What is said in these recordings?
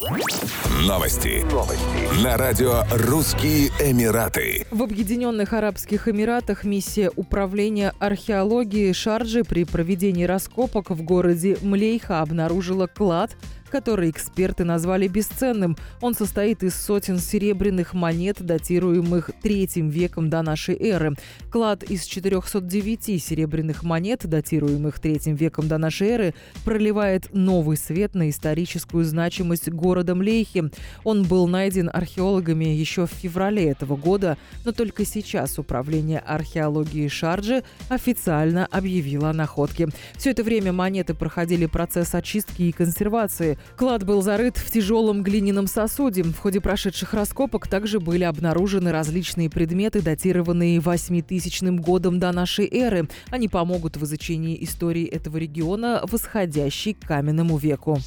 Новости. Новости. На радио «Русские Эмираты». В Объединенных Арабских Эмиратах миссия управления археологии Шарджи при проведении раскопок в городе Млейха обнаружила клад – который эксперты назвали бесценным. Он состоит из сотен серебряных монет, датируемых третьим веком до нашей эры. Клад из 409 серебряных монет, датируемых третьим веком до нашей эры, проливает новый свет на историческую значимость города Млейхи. Он был найден археологами еще в феврале этого года, но только сейчас Управление археологии Шарджи официально объявило о находке. Все это время монеты проходили процесс очистки и консервации. Клад был зарыт в тяжелом глиняном сосуде. В ходе прошедших раскопок также были обнаружены различные предметы, датированные 8000 годом до нашей эры. Они помогут в изучении истории этого региона, восходящей к каменному веку.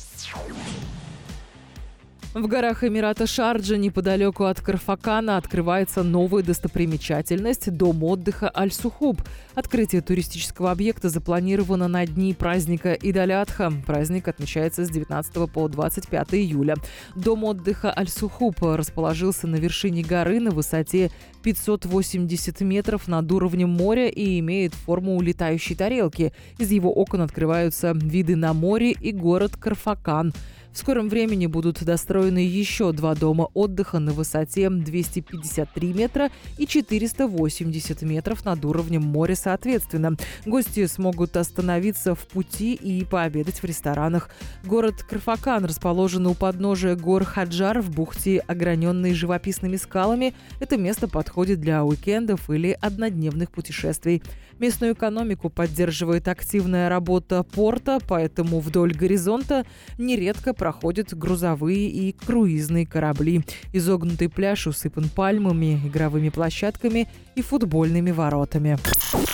В горах Эмирата Шарджа, неподалеку от Карфакана, открывается новая достопримечательность – дом отдыха Аль-Сухуб. Открытие туристического объекта запланировано на дни праздника Идалятха. Праздник отмечается с 19 по 25 июля. Дом отдыха Аль-Сухуб расположился на вершине горы на высоте 580 метров над уровнем моря и имеет форму летающей тарелки. Из его окон открываются виды на море и город Карфакан – в скором времени будут достроены еще два дома отдыха на высоте 253 метра и 480 метров над уровнем моря соответственно. Гости смогут остановиться в пути и пообедать в ресторанах. Город Карфакан расположен у подножия гор Хаджар в бухте, ограненной живописными скалами. Это место подходит для уикендов или однодневных путешествий. Местную экономику поддерживает активная работа порта, поэтому вдоль горизонта нередко проходят грузовые и круизные корабли. Изогнутый пляж усыпан пальмами, игровыми площадками и футбольными воротами.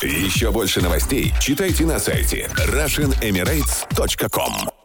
Еще больше новостей читайте на сайте RussianEmirates.com